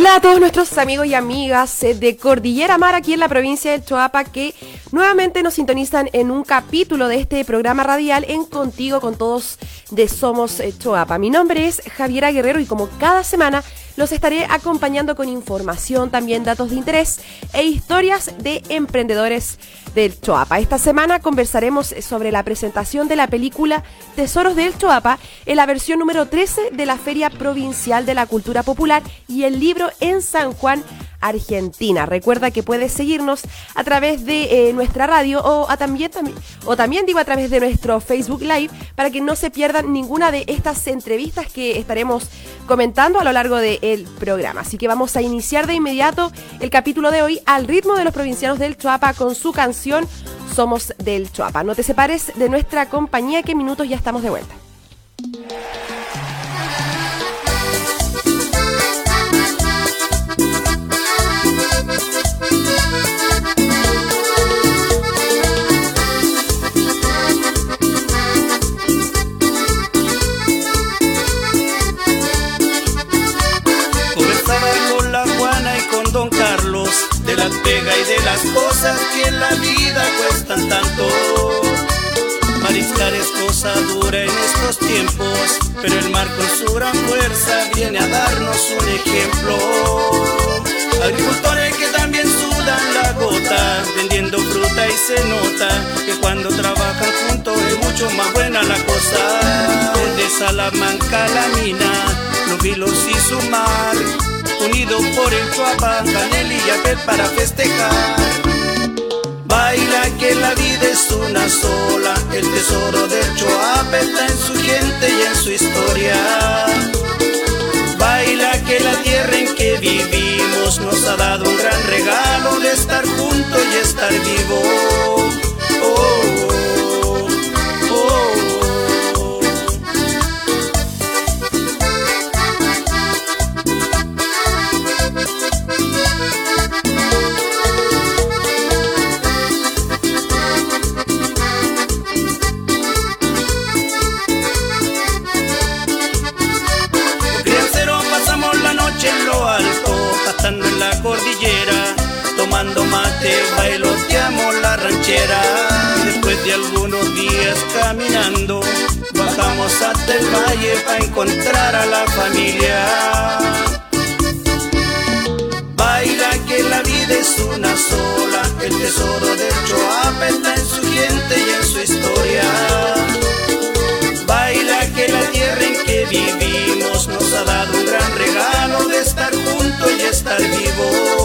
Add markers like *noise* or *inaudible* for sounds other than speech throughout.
Hola a todos nuestros amigos y amigas eh, de Cordillera Mar aquí en la provincia de Choapa que nuevamente nos sintonizan en un capítulo de este programa radial en Contigo con todos de Somos eh, Choapa. Mi nombre es Javiera Guerrero y como cada semana los estaré acompañando con información, también datos de interés e historias de emprendedores del Choapa. Esta semana conversaremos sobre la presentación de la película Tesoros del Choapa en la versión número 13 de la Feria Provincial de la Cultura Popular y el libro en San Juan Argentina. Recuerda que puedes seguirnos a través de eh, nuestra radio o, también, o también digo a través de nuestro Facebook Live para que no se pierdan ninguna de estas entrevistas que estaremos comentando a lo largo del programa. Así que vamos a iniciar de inmediato el capítulo de hoy al ritmo de los provincianos del Chuapa con su canción Somos del Chuapa. No te separes de nuestra compañía que minutos ya estamos de vuelta. Pega y de las cosas que en la vida cuestan tanto. Mariscar es cosa dura en estos tiempos, pero el mar con su gran fuerza viene a darnos un ejemplo. Agricultores que también sudan la gota, vendiendo fruta y se nota que cuando trabajan juntos es mucho más buena la cosa. De Salamanca la mina, los vilos y su mar unidos por el Chuapa, Canel y Yapel para festejar. Baila que la vida es una sola, el tesoro del Chuapa está en su gente y en su historia. Baila que la tierra en que vivimos nos ha dado un gran regalo de estar juntos y estar vivos. Oh, caminando, bajamos hasta el valle para encontrar a la familia. Baila que la vida es una sola, el tesoro de Choapa está en su gente y en su historia. Baila que la tierra en que vivimos nos ha dado un gran regalo de estar juntos y estar vivos.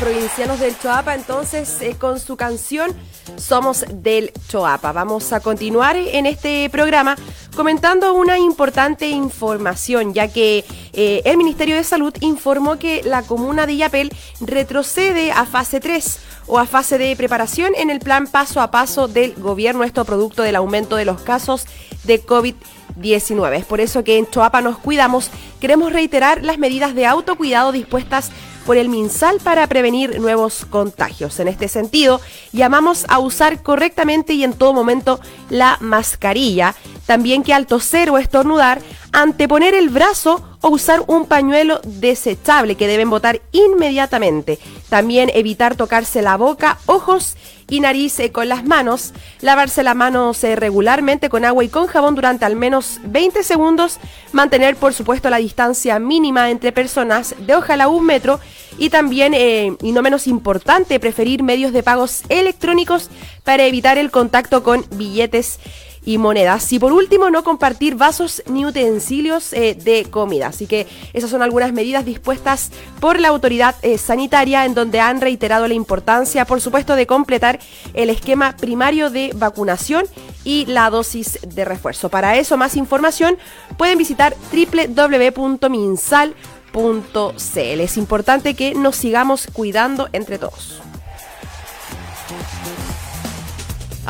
Provincianos del Choapa, entonces eh, con su canción Somos del Choapa. Vamos a continuar en este programa comentando una importante información, ya que eh, el Ministerio de Salud informó que la comuna de Yapel retrocede a fase 3 o a fase de preparación en el plan paso a paso del gobierno, esto producto del aumento de los casos de COVID-19. Es por eso que en Choapa nos cuidamos. Queremos reiterar las medidas de autocuidado dispuestas por el MinSal para prevenir nuevos contagios. En este sentido, llamamos a usar correctamente y en todo momento la mascarilla. También que al toser o estornudar, anteponer el brazo o usar un pañuelo desechable que deben botar inmediatamente. También evitar tocarse la boca, ojos y nariz eh, con las manos. Lavarse las manos eh, regularmente con agua y con jabón durante al menos 20 segundos. Mantener, por supuesto, la distancia mínima entre personas de ojalá un metro. Y también, eh, y no menos importante, preferir medios de pagos electrónicos para evitar el contacto con billetes y monedas. Y por último, no compartir vasos ni utensilios eh, de comida. Así que esas son algunas medidas dispuestas por la autoridad eh, sanitaria en donde han reiterado la importancia, por supuesto, de completar el esquema primario de vacunación y la dosis de refuerzo. Para eso, más información, pueden visitar www.minsal.cl. Es importante que nos sigamos cuidando entre todos.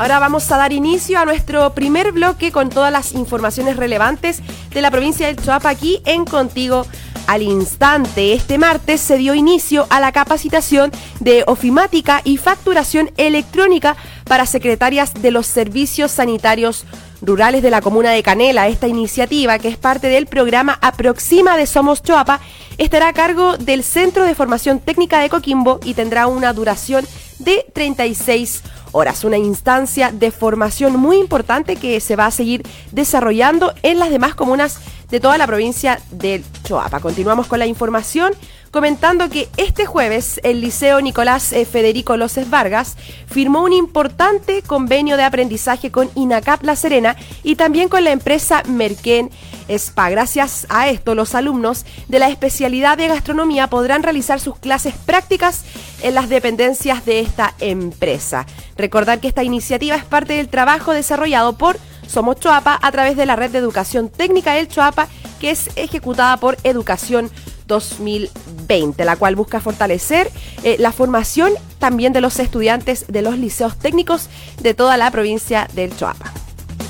Ahora vamos a dar inicio a nuestro primer bloque con todas las informaciones relevantes de la provincia del Choapa aquí en Contigo al instante. Este martes se dio inicio a la capacitación de ofimática y facturación electrónica para secretarias de los servicios sanitarios rurales de la comuna de Canela. Esta iniciativa, que es parte del programa Aproxima de Somos Choapa, estará a cargo del Centro de Formación Técnica de Coquimbo y tendrá una duración de 36 horas. Una instancia de formación muy importante que se va a seguir desarrollando en las demás comunas de toda la provincia del Choapa. Continuamos con la información comentando que este jueves el Liceo Nicolás Federico López Vargas firmó un importante convenio de aprendizaje con INACAP La Serena y también con la empresa Merquén SPA. Gracias a esto, los alumnos de la especialidad de gastronomía podrán realizar sus clases prácticas en las dependencias de esta empresa. Recordar que esta iniciativa es parte del trabajo desarrollado por Somos Choapa a través de la red de educación técnica del Choapa, que es ejecutada por Educación 2020, la cual busca fortalecer eh, la formación también de los estudiantes de los liceos técnicos de toda la provincia del Choapa.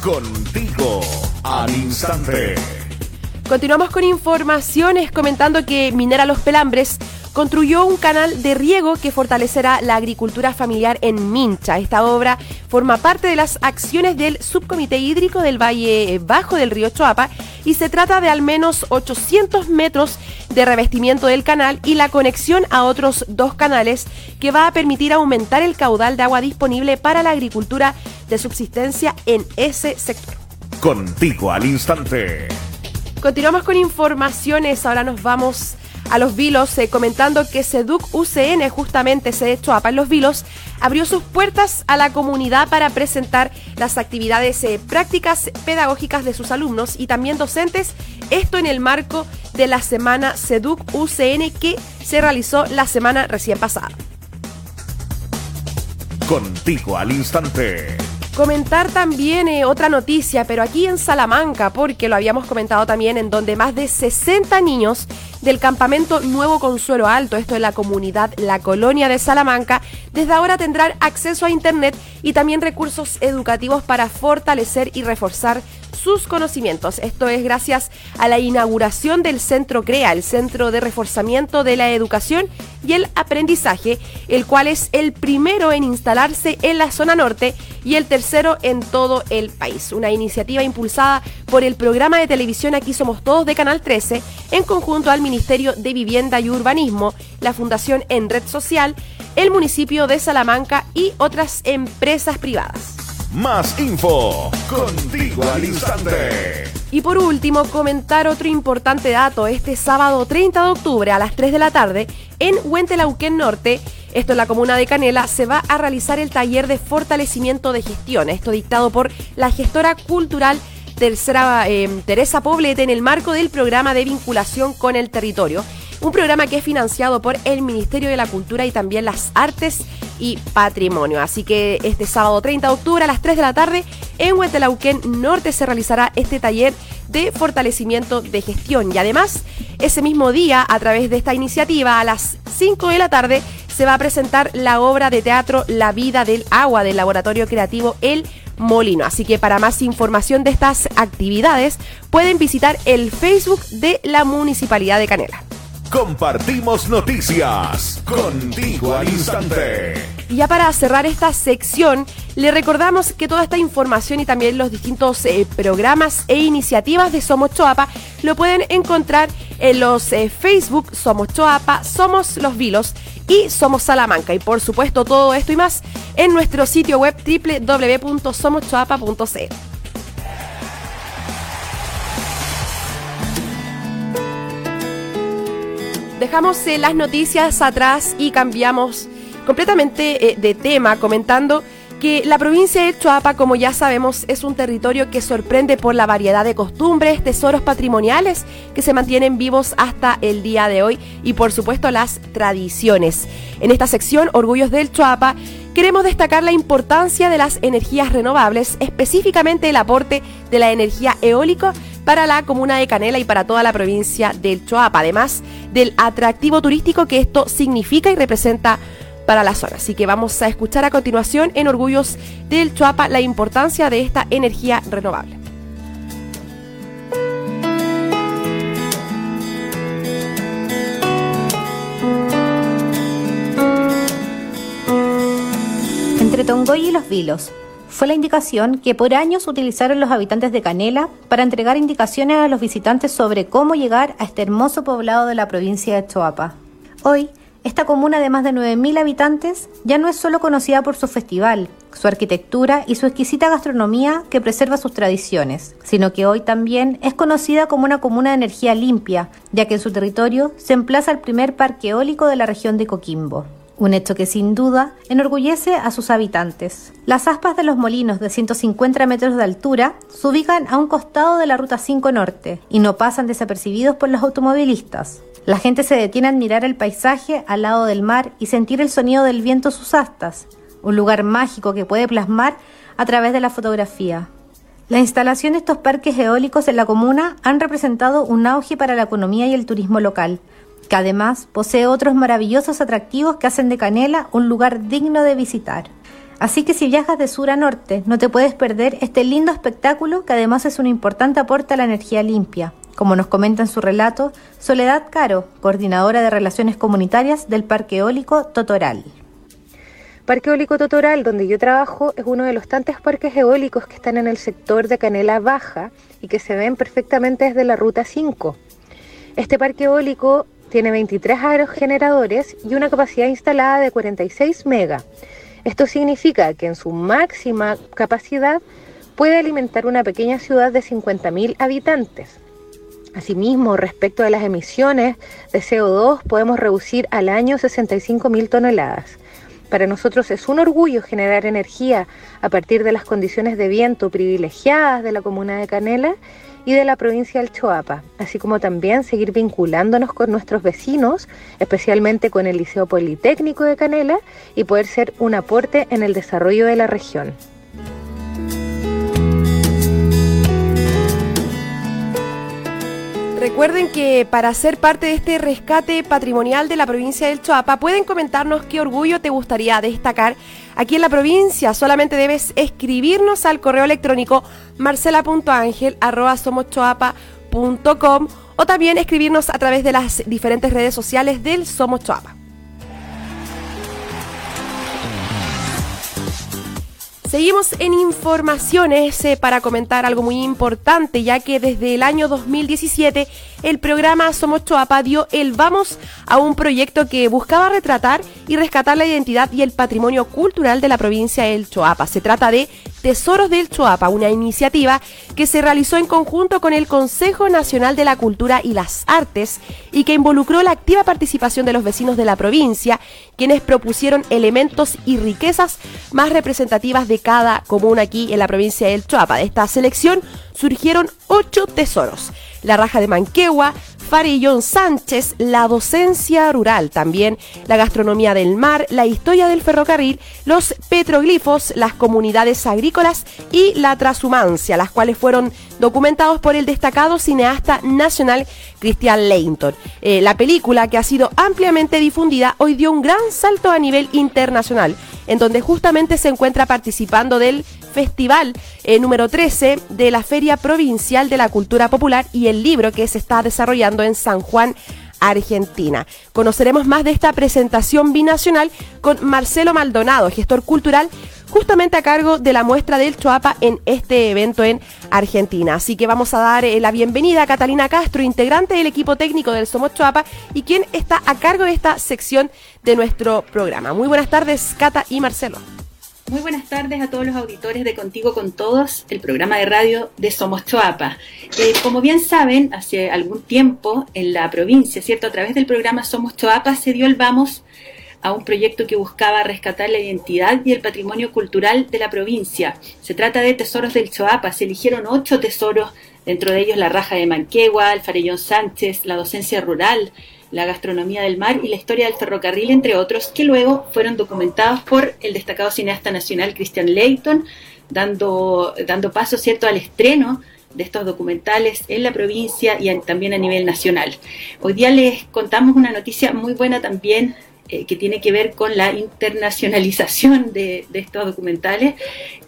Contigo al instante. Continuamos con informaciones comentando que Minera Los Pelambres construyó un canal de riego que fortalecerá la agricultura familiar en Mincha. Esta obra forma parte de las acciones del Subcomité Hídrico del Valle Bajo del Río Choapa y se trata de al menos 800 metros de revestimiento del canal y la conexión a otros dos canales que va a permitir aumentar el caudal de agua disponible para la agricultura de subsistencia en ese sector. Contigo al instante. Continuamos con informaciones, ahora nos vamos a los Vilos, eh, comentando que SEDUC UCN, justamente se hecho en Los Vilos, abrió sus puertas a la comunidad para presentar las actividades eh, prácticas pedagógicas de sus alumnos y también docentes, esto en el marco de la semana SEDUC UCN que se realizó la semana recién pasada. Contigo al instante. Comentar también eh, otra noticia, pero aquí en Salamanca, porque lo habíamos comentado también, en donde más de 60 niños del campamento Nuevo Consuelo Alto, esto es la comunidad La Colonia de Salamanca, desde ahora tendrán acceso a Internet y también recursos educativos para fortalecer y reforzar sus conocimientos. Esto es gracias a la inauguración del Centro CREA, el Centro de Reforzamiento de la Educación y el Aprendizaje, el cual es el primero en instalarse en la zona norte y el tercero en todo el país. Una iniciativa impulsada por el programa de televisión Aquí Somos Todos de Canal 13, en conjunto al Ministerio de Vivienda y Urbanismo, la Fundación En Red Social, el municipio de Salamanca y otras empresas privadas. Más info contigo al instante. Y por último, comentar otro importante dato. Este sábado 30 de octubre a las 3 de la tarde en Huentelauquén Norte, esto en la comuna de Canela, se va a realizar el taller de fortalecimiento de gestión. Esto dictado por la gestora cultural tercera, eh, Teresa Poblete en el marco del programa de vinculación con el territorio un programa que es financiado por el Ministerio de la Cultura y también las Artes y Patrimonio. Así que este sábado 30 de octubre a las 3 de la tarde en Huetelauquén Norte se realizará este taller de fortalecimiento de gestión y además ese mismo día a través de esta iniciativa a las 5 de la tarde se va a presentar la obra de teatro La vida del agua del laboratorio creativo El Molino. Así que para más información de estas actividades pueden visitar el Facebook de la Municipalidad de Canela. Compartimos noticias contigo al instante. Y ya para cerrar esta sección, le recordamos que toda esta información y también los distintos eh, programas e iniciativas de Somos Choapa lo pueden encontrar en los eh, Facebook Somos Choapa, Somos Los Vilos y Somos Salamanca. Y por supuesto todo esto y más en nuestro sitio web www.somoschoapa.cl. dejamos las noticias atrás y cambiamos completamente eh, de tema, comentando que la provincia de Chuapa, como ya sabemos, es un territorio que sorprende por la variedad de costumbres, tesoros patrimoniales que se mantienen vivos hasta el día de hoy y por supuesto las tradiciones. En esta sección, Orgullos del Chuapa, queremos destacar la importancia de las energías renovables, específicamente el aporte de la energía eólica para la comuna de Canela y para toda la provincia del Chuapa, además del atractivo turístico que esto significa y representa para la zona. Así que vamos a escuchar a continuación en Orgullos del Chuapa la importancia de esta energía renovable. Entre Tongoy y Los Vilos fue la indicación que por años utilizaron los habitantes de Canela para entregar indicaciones a los visitantes sobre cómo llegar a este hermoso poblado de la provincia de Choapa. Hoy, esta comuna de más de 9.000 habitantes ya no es solo conocida por su festival, su arquitectura y su exquisita gastronomía que preserva sus tradiciones, sino que hoy también es conocida como una comuna de energía limpia, ya que en su territorio se emplaza el primer parque eólico de la región de Coquimbo. Un hecho que sin duda enorgullece a sus habitantes. Las aspas de los molinos de 150 metros de altura se ubican a un costado de la Ruta 5 Norte y no pasan desapercibidos por los automovilistas. La gente se detiene a admirar el paisaje al lado del mar y sentir el sonido del viento en sus astas, un lugar mágico que puede plasmar a través de la fotografía. La instalación de estos parques eólicos en la comuna han representado un auge para la economía y el turismo local, que además posee otros maravillosos atractivos que hacen de Canela un lugar digno de visitar. Así que si viajas de sur a norte, no te puedes perder este lindo espectáculo que además es un importante aporte a la energía limpia, como nos comenta en su relato Soledad Caro, coordinadora de Relaciones Comunitarias del Parque Eólico Totoral. Parque Eólico Totoral, donde yo trabajo, es uno de los tantos parques eólicos que están en el sector de Canela Baja y que se ven perfectamente desde la Ruta 5. Este parque eólico tiene 23 aerogeneradores y una capacidad instalada de 46 mega. Esto significa que en su máxima capacidad puede alimentar una pequeña ciudad de 50.000 habitantes. Asimismo, respecto a las emisiones de CO2, podemos reducir al año 65.000 toneladas. Para nosotros es un orgullo generar energía a partir de las condiciones de viento privilegiadas de la comuna de Canela y de la provincia del Choapa, así como también seguir vinculándonos con nuestros vecinos, especialmente con el Liceo Politécnico de Canela, y poder ser un aporte en el desarrollo de la región. Recuerden que para ser parte de este rescate patrimonial de la provincia del Choapa, pueden comentarnos qué orgullo te gustaría destacar aquí en la provincia. Solamente debes escribirnos al correo electrónico marcela.angel.com o también escribirnos a través de las diferentes redes sociales del Somos Choapa. Seguimos en informaciones eh, para comentar algo muy importante, ya que desde el año 2017 el programa Somos Choapa dio el Vamos a un proyecto que buscaba retratar y rescatar la identidad y el patrimonio cultural de la provincia del Choapa. Se trata de Tesoros del Choapa, una iniciativa que se realizó en conjunto con el Consejo Nacional de la Cultura y las Artes y que involucró la activa participación de los vecinos de la provincia, quienes propusieron elementos y riquezas más representativas de cada comuna aquí en la provincia del Choapa. De esta selección surgieron ocho tesoros. La raja de Manquehua, Farillón Sánchez, la docencia rural, también la gastronomía del mar, la historia del ferrocarril, los petroglifos, las comunidades agrícolas y la transhumancia, las cuales fueron documentados por el destacado cineasta nacional Christian Leighton. Eh, la película, que ha sido ampliamente difundida, hoy dio un gran salto a nivel internacional, en donde justamente se encuentra participando del festival eh, número 13 de la Feria Provincial de la Cultura Popular y el libro que se está desarrollando en San Juan, Argentina. Conoceremos más de esta presentación binacional con Marcelo Maldonado, gestor cultural, justamente a cargo de la muestra del Choapa en este evento en Argentina. Así que vamos a dar eh, la bienvenida a Catalina Castro, integrante del equipo técnico del Somos Choapa y quien está a cargo de esta sección de nuestro programa. Muy buenas tardes, Cata y Marcelo. Muy buenas tardes a todos los auditores de Contigo con Todos, el programa de radio de Somos Choapa. Eh, como bien saben, hace algún tiempo en la provincia, ¿cierto? A través del programa Somos Choapa se dio el vamos a un proyecto que buscaba rescatar la identidad y el patrimonio cultural de la provincia. Se trata de Tesoros del Choapa. Se eligieron ocho tesoros, dentro de ellos la raja de Manquegua, el farellón Sánchez, la docencia rural, la gastronomía del mar y la historia del ferrocarril, entre otros, que luego fueron documentados por el destacado cineasta nacional Christian Leighton, dando, dando paso cierto al estreno de estos documentales en la provincia y también a nivel nacional. Hoy día les contamos una noticia muy buena también eh, que tiene que ver con la internacionalización de, estos documentales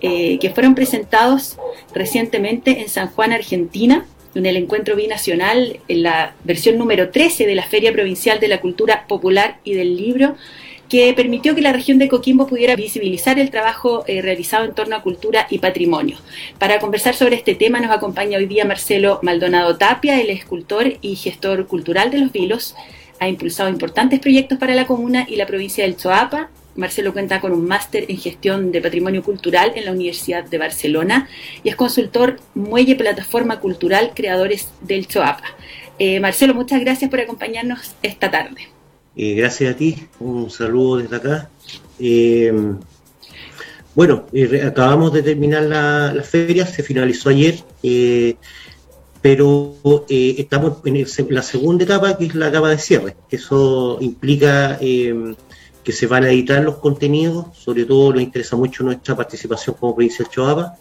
eh, que fueron presentados recientemente en San Juan, Argentina, en el encuentro binacional, en la versión número 13 de la Feria Provincial de la Cultura Popular y del Libro, que permitió que la región de Coquimbo pudiera visibilizar el trabajo eh, realizado en torno a cultura y patrimonio. Para conversar sobre este tema nos acompaña hoy día Marcelo Maldonado Tapia, el escultor y gestor cultural de Los Vilos. Ha impulsado importantes proyectos para la comuna y la provincia del Choapa Marcelo cuenta con un máster en gestión de patrimonio cultural en la Universidad de Barcelona y es consultor Muelle Plataforma Cultural Creadores del Choapa. Eh, Marcelo, muchas gracias por acompañarnos esta tarde. Eh, gracias a ti, un saludo desde acá. Eh, bueno, acabamos de terminar la, feria, se finalizó ayer, pero estamos en, la segunda etapa, que es la etapa de cierre. Eso implica que se van a editar los contenidos, sobre todo nos interesa mucho nuestra participación como provincia de Choapa,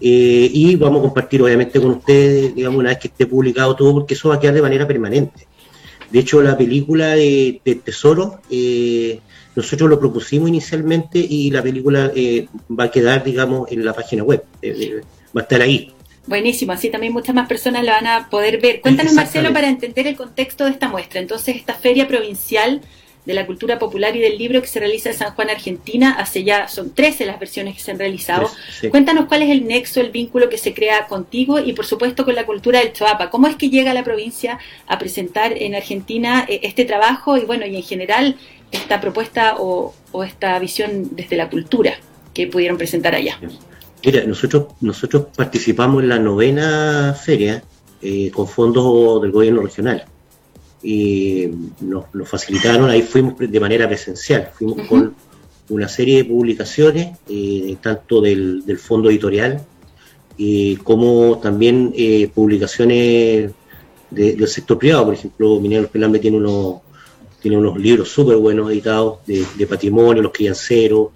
eh, y vamos a compartir obviamente con ustedes, digamos, una vez que esté publicado todo, porque eso va a quedar de manera permanente. De hecho, la película de, Tesoro, eh, nosotros lo propusimos inicialmente y la película eh, va a quedar, digamos, en la página web, va a estar ahí. Buenísimo, así también muchas más personas la van a poder ver. Cuéntanos, Marcelo, para entender el contexto de esta muestra. Entonces, esta feria provincial de la cultura popular y del libro que se realiza en San Juan, Argentina. Hace ya, son 13 las versiones que se han realizado. Cuéntanos cuál es el nexo, el vínculo que se crea contigo y por supuesto con la cultura del Choapa. ¿Cómo es que llega la provincia a presentar en Argentina eh, este trabajo y bueno, y en general esta propuesta o, esta visión desde la cultura que pudieron presentar allá? Mira, nosotros, nosotros participamos en la novena feria eh, con fondos del gobierno regional y nos, facilitaron, ahí fuimos de manera presencial, fuimos con una serie de publicaciones, eh, tanto del, fondo editorial eh, como también eh, publicaciones del sector privado, por ejemplo, Mineros Pelambe tiene unos, tiene unos libros súper buenos editados de, patrimonio, los crianceros,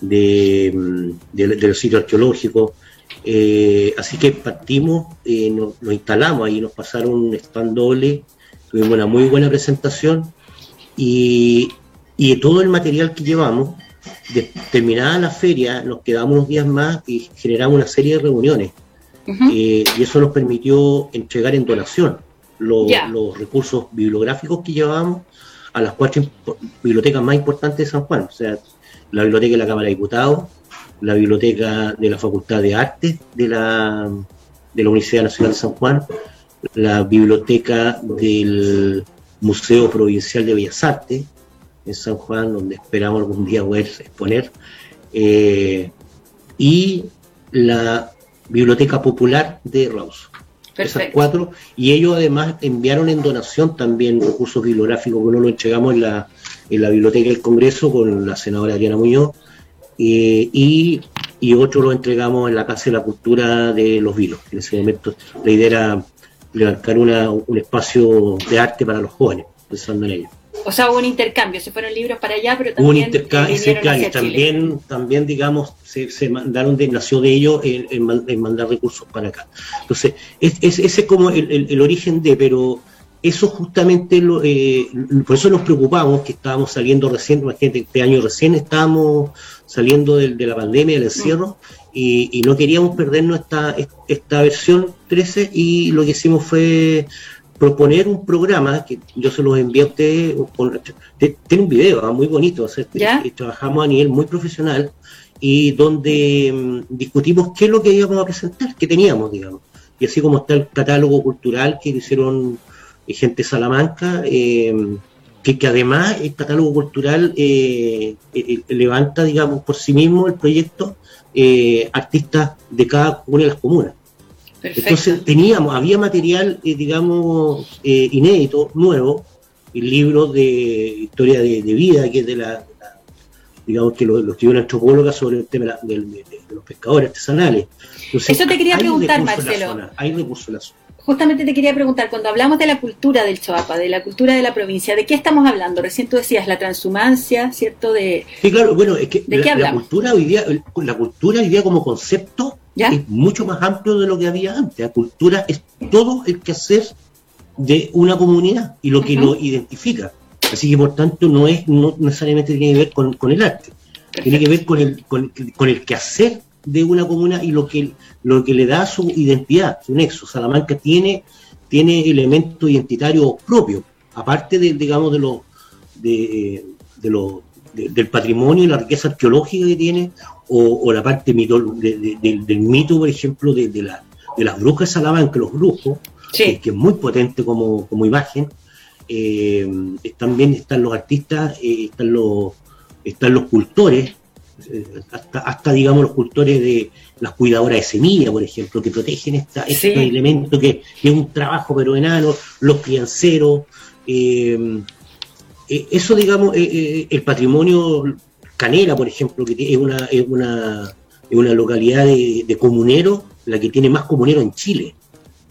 de, de, los sitios arqueológicos. así que partimos, nos, nos, instalamos ahí, nos pasaron un stand doble tuvimos una muy buena presentación y, y todo el material que llevamos, de, terminada la feria, nos quedamos unos días más y generamos una serie de reuniones. Eh, y eso nos permitió entregar en donación los, recursos bibliográficos que llevábamos a las cuatro bibliotecas más importantes de San Juan, o sea, la biblioteca de la Cámara de Diputados, la biblioteca de la Facultad de Artes de la, de la Universidad Nacional de San Juan, la biblioteca del Museo Provincial de Bellas Artes en San Juan, donde esperamos algún día poder exponer, eh, y la Biblioteca Popular de Raus. Esas cuatro, y ellos además enviaron en donación también recursos bibliográficos, uno lo entregamos en la, en la Biblioteca del Congreso con la senadora Adriana Muñoz, eh, y, y otro lo entregamos en la Casa de la Cultura de Los Vilos. En ese momento la idea era levantar una, un espacio de arte para los jóvenes, pensando en ello. O sea, hubo un intercambio, se fueron libros para allá, pero también. Un intercambio, sí, claro, también, también, digamos, se, se mandaron, de, nació de ello en, mandar recursos para acá. Entonces, es, ese es como el, el, origen de, pero eso justamente, lo, eh, por eso nos preocupamos que estábamos saliendo recién, imagínate, este año recién estábamos saliendo de, de la pandemia, del encierro, y, no queríamos perdernos esta, esta versión 13 y lo que hicimos fue proponer un programa que yo se los envié a ustedes, tiene un video ah, muy bonito, trabajamos a nivel muy profesional y donde mm, discutimos qué es lo que íbamos a presentar, qué teníamos, digamos. Y así como está el catálogo cultural que hicieron eh, gente de Salamanca, eh, que, que, además el catálogo cultural eh, levanta, digamos, por sí mismo el proyecto eh, artistas de cada una de las comunas. Entonces teníamos, había material, eh, digamos, eh, inédito, nuevo, libros de historia de, vida, que es de la, digamos que lo, escribió una antropóloga sobre el tema de, los pescadores artesanales. Eso te quería preguntar, Marcelo. hay recursos en la zona justamente te quería preguntar, cuando hablamos de la cultura del Choapa, de la cultura de la provincia, ¿de qué estamos hablando? Recién tú decías la transhumancia, ¿cierto? De, sí, claro, bueno, es que la, cultura hoy día, la cultura hoy día como concepto es mucho más amplio de lo que había antes. La cultura es todo el quehacer de una comunidad y lo que lo identifica. Así que por tanto no es no necesariamente tiene que ver con, el arte, tiene que ver con el, con, con el quehacer de una comuna y lo que, lo que le da su identidad, su nexo. Salamanca tiene, tiene elementos identitarios propios, aparte de, digamos, de lo, de, lo, del patrimonio y la riqueza arqueológica que tiene, o, la parte mito, del mito, por ejemplo, de, la, de las brujas de Salamanca, los brujos, que, es muy potente como, como imagen. Eh, también están los artistas, eh, están los están los cultores, hasta, digamos los cultores de las cuidadoras de semilla, por ejemplo, que protegen esta, este elemento que, es un trabajo pero enano, los crianceros, eh, eh, eso digamos, eh, el patrimonio Canela, por ejemplo, que es una, es una, es una localidad de, de comunero, la que tiene más comunero en Chile.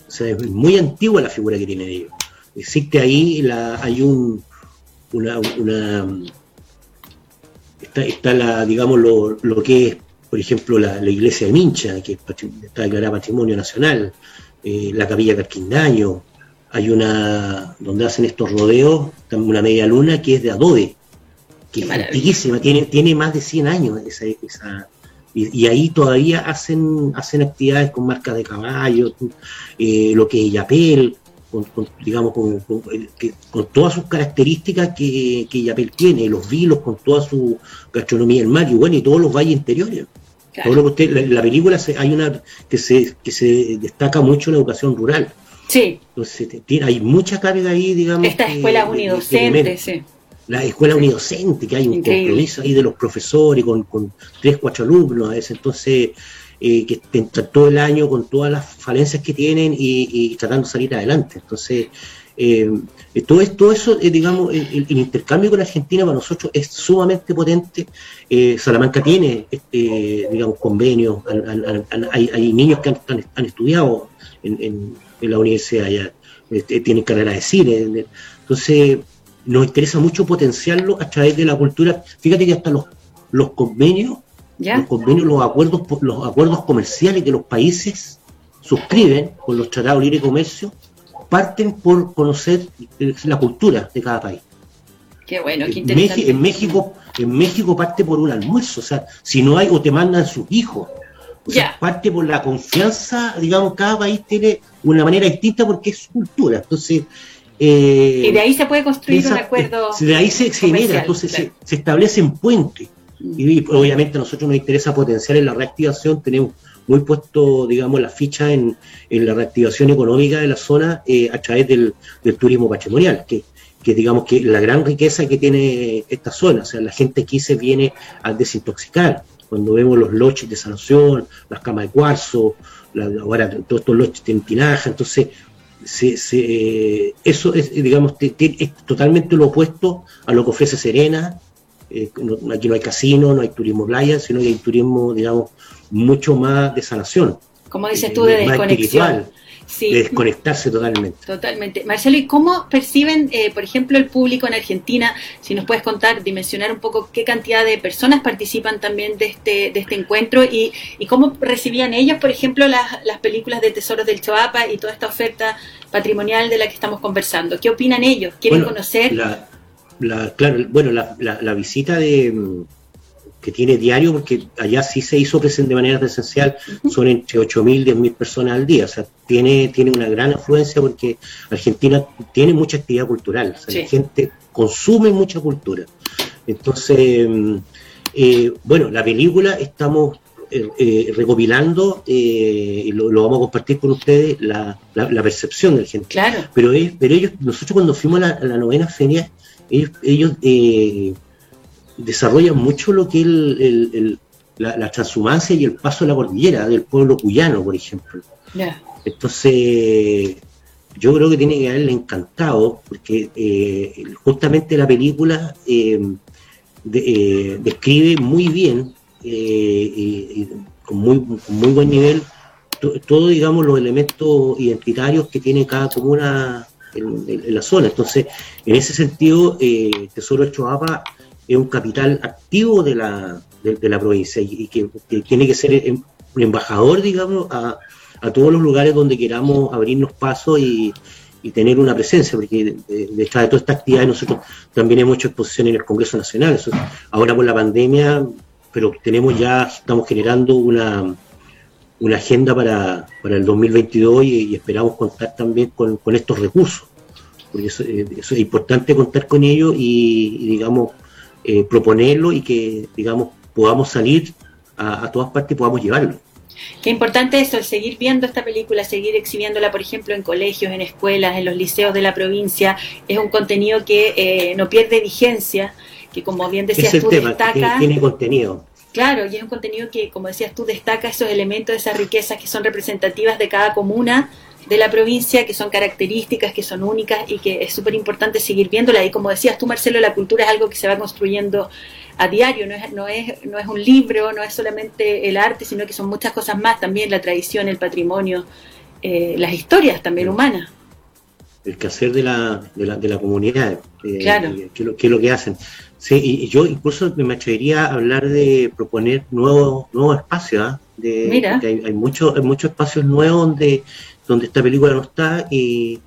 O sea, es muy antigua la figura que tiene ellos. Existe ahí, la, hay un, una está, la, digamos, lo, lo, que es, por ejemplo, la, iglesia de Mincha, que está declarada Patrimonio Nacional, eh, la capilla Carquindaño, hay una, donde hacen estos rodeos, una media luna que es de adobe, que es antiquísima, tiene, tiene más de 100 años esa, esa y, ahí todavía hacen, hacen actividades con marcas de caballos, eh, lo que es Yapel, con, digamos, con, con, todas sus características que, que Yapel tiene, los vilos, con toda su gastronomía del mar y bueno, y todos los valles interiores. Todo lo que usted, la, película hay una que se, que se destaca mucho en la educación rural. Sí. Entonces tiene, hay mucha carga ahí, digamos. Esta escuela unidocente, sí. La escuela unidocente, que hay un compromiso ahí de los profesores con, con tres, cuatro alumnos a veces. Entonces, eh, que están todo el año con todas las falencias que tienen y, tratando de salir adelante. Entonces, eh, todo, todo, eso, eh, digamos, el, intercambio con Argentina para nosotros es sumamente potente. Eh, Salamanca tiene, este, digamos, convenios, hay, niños que han, estudiado en, la universidad allá, este, tienen carrera de cine. Entonces, nos interesa mucho potenciarlo a través de la cultura. Fíjate que hasta los, los convenios los convenios, los acuerdos, los acuerdos comerciales que los países suscriben con los tratados de libre comercio parten por conocer la cultura de cada país. Qué bueno, qué interesante. En México, en México parte por un almuerzo, o sea, si no hay o te mandan sus hijos. O sea, parte por la confianza, digamos, cada país tiene una manera distinta porque es su cultura. Entonces, eh, y de ahí se puede construir un acuerdo. De ahí se, genera, entonces se, se, establecen puentes. Y, obviamente a nosotros nos interesa potenciar en la reactivación, tenemos muy puesto, digamos, la ficha en, la reactivación económica de la zona eh, a través del, turismo patrimonial, que, que digamos que la gran riqueza que tiene esta zona, o sea, la gente aquí se viene a desintoxicar, cuando vemos los loches de sanción, las camas de cuarzo, ahora todos estos loches de tinaja, entonces eso es, digamos, es totalmente lo opuesto a lo que ofrece Serena, eh, aquí no hay casino, no hay turismo playa, sino que hay turismo, digamos, mucho más de sanación. Como dices tú, de desconexión. de desconectarse totalmente. Totalmente. Marcelo, ¿y cómo perciben, eh, por ejemplo, el público en Argentina? Si nos puedes contar, dimensionar un poco qué cantidad de personas participan también de este, de este encuentro y, y cómo recibían ellos, por ejemplo, las, las películas de Tesoros del Choapa y toda esta oferta patrimonial de la que estamos conversando. ¿Qué opinan ellos? ¿Quieren conocer? la, claro, bueno, la, la, visita de que tiene diario, porque allá sí se hizo presente de manera presencial, son entre 8.000 y 10.000 personas al día, o sea, tiene, tiene una gran afluencia porque Argentina tiene mucha actividad cultural, o sea, la gente consume mucha cultura. Entonces, eh, bueno, la película estamos eh, eh, recopilando, y lo, vamos a compartir con ustedes, la, la, percepción de la gente. Claro. Pero, pero ellos, nosotros cuando fuimos a la, novena feria, ellos, eh, desarrollan mucho lo que es la, transhumancia y el paso de la cordillera del pueblo cuyano, por ejemplo. Entonces, yo creo que tiene que haberle encantado, porque eh, justamente la película eh, eh, describe muy bien y, con, muy, muy buen nivel todos digamos los elementos identitarios que tiene cada comuna en, la zona. Entonces, en ese sentido, Tesoro de es un capital activo de la, de, la provincia y, que, tiene que ser em, un embajador, digamos, a, todos los lugares donde queramos abrirnos pasos y, tener una presencia, porque detrás de toda esta actividad nosotros también hemos hecho exposición en el Congreso Nacional. ahora por la pandemia, pero tenemos ya, estamos generando una, una agenda para, para el 2022 y, esperamos contar también con, estos recursos, porque eso, eh, es importante contar con ellos y, digamos, eh, proponerlo y que, digamos, podamos salir a, a todas partes y podamos llevarlo. Qué importante eso, el seguir viendo esta película, seguir exhibiéndola, por ejemplo, en colegios, en escuelas, en los liceos de la provincia. Es un contenido que eh, no pierde vigencia, que como bien decías tú, destaca. Tiene, contenido. Claro, y es un contenido que, como decías tú, destaca esos elementos, esas riquezas que son representativas de cada comuna de la provincia, que son características, que son únicas y que es súper importante seguir viéndola. Y como decías tú, Marcelo, la cultura es algo que se va construyendo a diario, no es, no, es, no es un libro, no es solamente el arte, sino que son muchas cosas más, también la tradición, el patrimonio, eh, las historias también humanas. El quehacer de la, de la, de la comunidad, eh, claro. qué, es lo que hacen. Sí, y, yo incluso me atrevería a hablar de proponer nuevos, nuevos espacios, ¿ah? de, Mira. hay, hay, muchos hay muchos espacios nuevos donde, donde esta película no está y,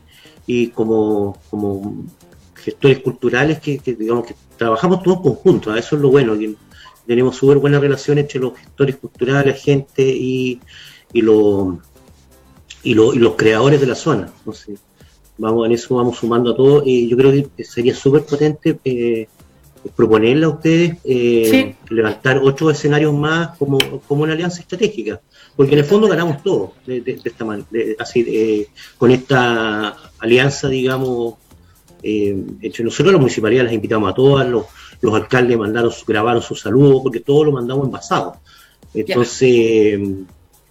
y como, como gestores culturales que, digamos que trabajamos todos conjuntos, eso es lo bueno, tenemos súper buenas relaciones entre los gestores culturales, gente y, y, lo, y, los creadores de la zona. Entonces, vamos en eso vamos sumando a todos y yo creo que sería súper potente eh, proponerle a ustedes eh, levantar otros escenarios más como, como una alianza estratégica porque en el fondo ganamos todos de, esta manera, así con esta alianza digamos eh, entre nosotros la municipalidad las invitamos a todas, los, los alcaldes mandaron, grabaron sus saludos, porque todo lo mandamos envasado. Entonces, eh,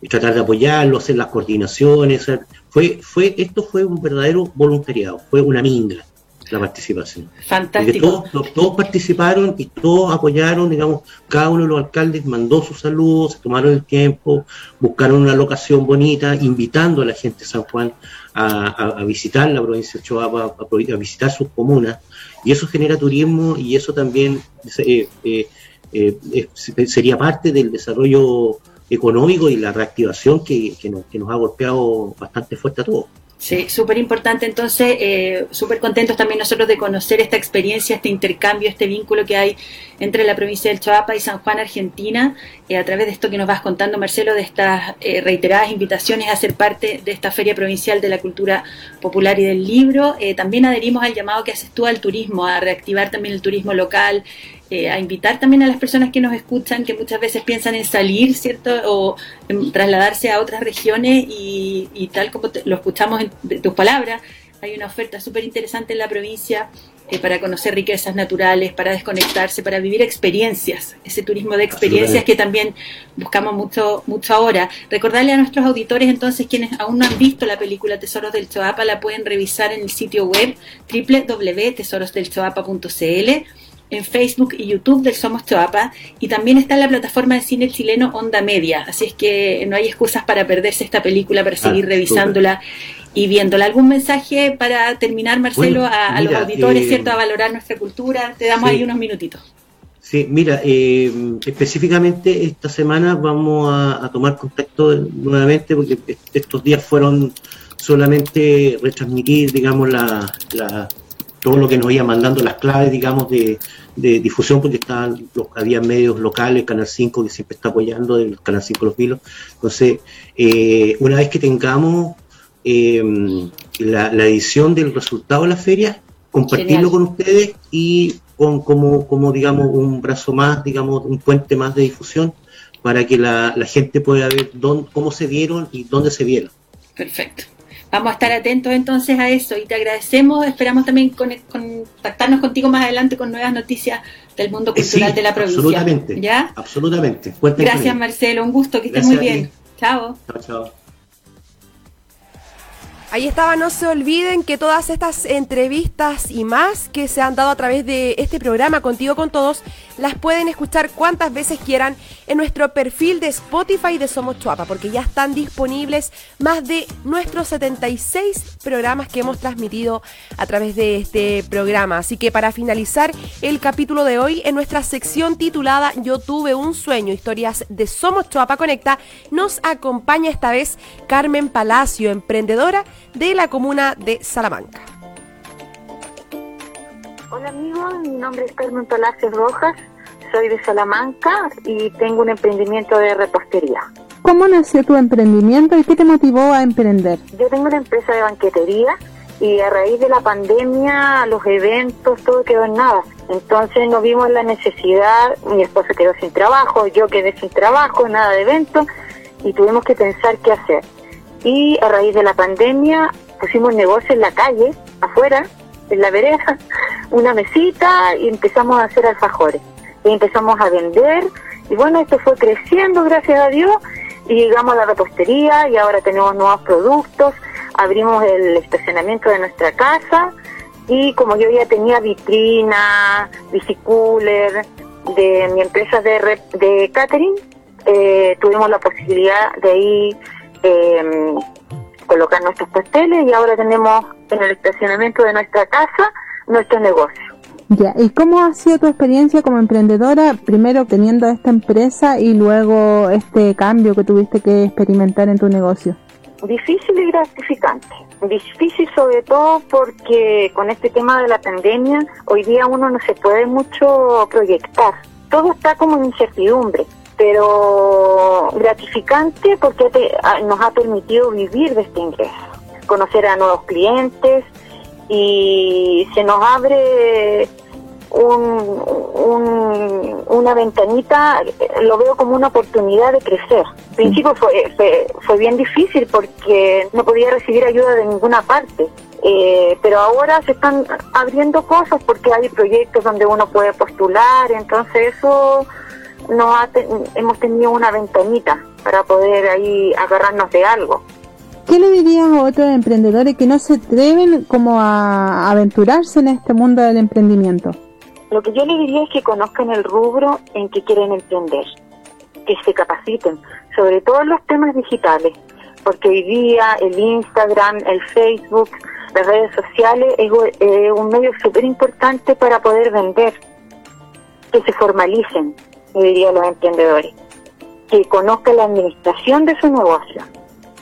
tratar de apoyarlo, hacer las coordinaciones, fue, fue, esto fue un verdadero voluntariado, fue una minga la participación. Fantástico. Todos, todos, participaron y todos apoyaron, digamos, cada uno de los alcaldes mandó sus saludos, se tomaron el tiempo, buscaron una locación bonita, invitando a la gente de San Juan a, visitar la provincia de Choapa, a, visitar sus comunas, y eso genera turismo y eso también eh, eh, eh, sería parte del desarrollo económico y la reactivación que, que, nos, que nos ha golpeado bastante fuerte a todos. Sí, súper importante. Entonces, eh, súper contentos también nosotros de conocer esta experiencia, este intercambio, este vínculo que hay entre la provincia del Choapa y San Juan, Argentina, eh, a través de esto que nos vas contando, Marcelo, de estas eh, reiteradas invitaciones a ser parte de esta Feria Provincial de la Cultura Popular y del Libro. también adherimos al llamado que haces tú al turismo, a reactivar también el turismo local, eh, a invitar también a las personas que nos escuchan, que muchas veces piensan en salir, ¿cierto? O en trasladarse a otras regiones y, tal como lo escuchamos en tus palabras, hay una oferta súper interesante en la provincia eh, para conocer riquezas naturales, para desconectarse, para vivir experiencias, ese turismo de experiencias que también buscamos mucho, mucho ahora. Recordarle a nuestros auditores entonces, quienes aún no han visto la película Tesoros del Choapa, la pueden revisar en el sitio web www.tesorosdelchoapa.cl en Facebook y YouTube del Somos Choapa y también está en la plataforma de cine chileno Onda Media, así es que no hay excusas para perderse esta película, para seguir ah, revisándola y viéndola. ¿Algún mensaje para terminar, Marcelo, a, los auditores, eh, cierto, a valorar nuestra cultura? Te damos ahí unos minutitos. Sí, mira, eh, específicamente esta semana vamos a, tomar contacto nuevamente porque estos días fueron solamente retransmitir, digamos, la, la todo lo que nos iba mandando las claves, digamos, de, difusión, porque estaban los, había medios locales, Canal 5, que siempre está apoyando, el Canal 5 Los Vilos. Entonces, eh, una vez que tengamos em, la, edición del resultado de la feria, compartirlo con ustedes y con como, como, digamos, un brazo más, digamos, un puente más de difusión para que la, la gente pueda ver dónde, cómo se vieron y dónde se vieron. Perfecto. Vamos a estar atentos entonces a eso y te agradecemos. Esperamos también contactarnos contigo más adelante con nuevas noticias del mundo cultural de la provincia. Absolutamente. ¿Ya? Absolutamente. Gracias, Marcelo. Un gusto. Que estés muy bien. Chao. Chao, chao. Ahí estaba, no se olviden que todas estas entrevistas y más que se han dado a través de este programa Contigo con Todos, las pueden escuchar cuantas veces quieran en nuestro perfil de Spotify de Somos Chuapa, porque ya están disponibles más de nuestros 76 programas que hemos transmitido a través de este programa. Así que para finalizar el capítulo de hoy, en nuestra sección titulada Yo tuve un sueño, historias de Somos Chuapa Conecta, nos acompaña esta vez Carmen Palacio, emprendedora de la comuna de Salamanca. Hola amigos, mi nombre es Carmen Palacios Rojas, soy de Salamanca y tengo un emprendimiento de repostería. ¿Cómo nació tu emprendimiento y qué te motivó a emprender? Yo tengo una empresa de banquetería y a raíz de la pandemia, los eventos, todo quedó en nada. Entonces nos vimos la necesidad, mi esposo quedó sin trabajo, yo quedé sin trabajo, nada de eventos y tuvimos que pensar qué hacer y a raíz de la pandemia pusimos negocio en la calle, afuera, en la vereda, *laughs* una mesita y empezamos a hacer alfajores. Y empezamos a vender y bueno, esto fue creciendo, gracias a Dios, y llegamos a la repostería y ahora tenemos nuevos productos, abrimos el estacionamiento de nuestra casa y como yo ya tenía vitrina, bicicooler de mi empresa de, de catering, eh, tuvimos la posibilidad de ir eh, colocar nuestros pasteles y ahora tenemos en el estacionamiento de nuestra casa nuestro negocio. Ya, ¿y cómo ha sido tu experiencia como emprendedora, primero teniendo esta empresa y luego este cambio que tuviste que experimentar en tu negocio? Difícil y gratificante. Difícil sobre todo porque con este tema de la pandemia hoy día uno no se puede mucho proyectar. Todo está como en incertidumbre pero gratificante porque nos ha permitido vivir de este ingreso, conocer a nuevos clientes y se nos abre un, una ventanita, lo veo como una oportunidad de crecer. Al principio fue, fue, bien difícil porque no podía recibir ayuda de ninguna parte. Eh, pero ahora se están abriendo cosas porque hay proyectos donde uno puede postular, entonces eso no hemos tenido una ventanita para poder ahí agarrarnos de algo. ¿Qué le dirías a otros emprendedores que no se atreven como a aventurarse en este mundo del emprendimiento? Lo que yo le diría es que conozcan el rubro en que quieren emprender, que se capaciten, sobre todo en los temas digitales, porque hoy día el Instagram, el Facebook, las redes sociales es, un medio súper importante para poder vender, que se formalicen, diría los emprendedores, que conozcan la administración de su negocio,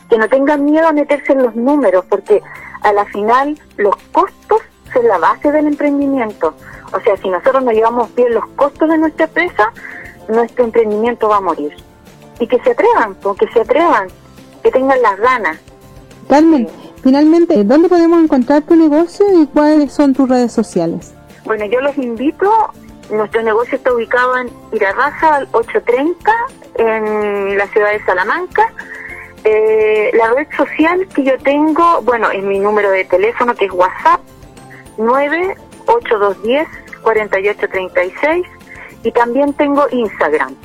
que no tengan miedo a meterse en los números, porque a la final los costos son la base del emprendimiento. O sea, si nosotros no llevamos bien los costos de nuestra empresa, nuestro emprendimiento va a morir. Y que se atrevan, que se atrevan, que tengan las ganas. Carmen, finalmente, ¿dónde podemos encontrar tu negocio y cuáles son tus redes sociales? Bueno, yo los invito nuestro negocio está ubicado en Irarraza 830, en la ciudad de Salamanca. Eh, la red social que yo tengo, bueno, es mi número de teléfono que es WhatsApp 98210 4836 y también tengo Instagram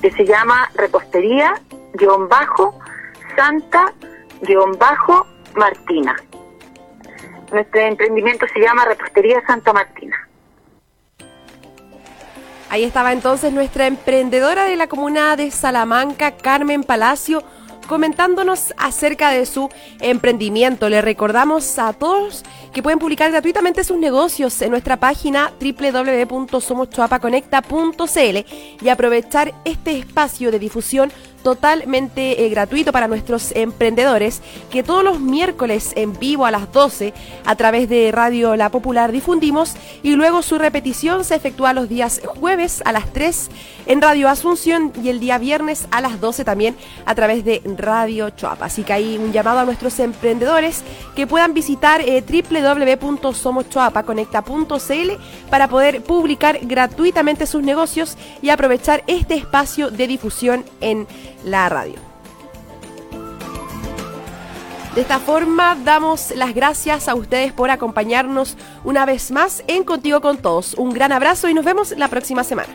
que se llama repostería guion bajo santa guion bajo martina. Nuestro emprendimiento se llama repostería Santa Martina. Ahí estaba entonces nuestra emprendedora de la comuna de Salamanca, Carmen Palacio, comentándonos acerca de su emprendimiento. Le recordamos a todos que pueden publicar gratuitamente sus negocios en nuestra página www.somoschoapaconecta.cl y aprovechar este espacio de difusión totalmente eh, gratuito para nuestros emprendedores que todos los miércoles en vivo a las 12 a través de Radio La Popular difundimos y luego su repetición se efectúa los días jueves a las 3 en Radio Asunción y el día viernes a las 12 también a través de Radio Choapa. Así que hay un llamado a nuestros emprendedores que puedan visitar eh, para poder publicar gratuitamente sus negocios y aprovechar este espacio de difusión en la radio. De esta forma damos las gracias a ustedes por acompañarnos una vez más en Contigo con Todos. Un gran abrazo y nos vemos la próxima semana.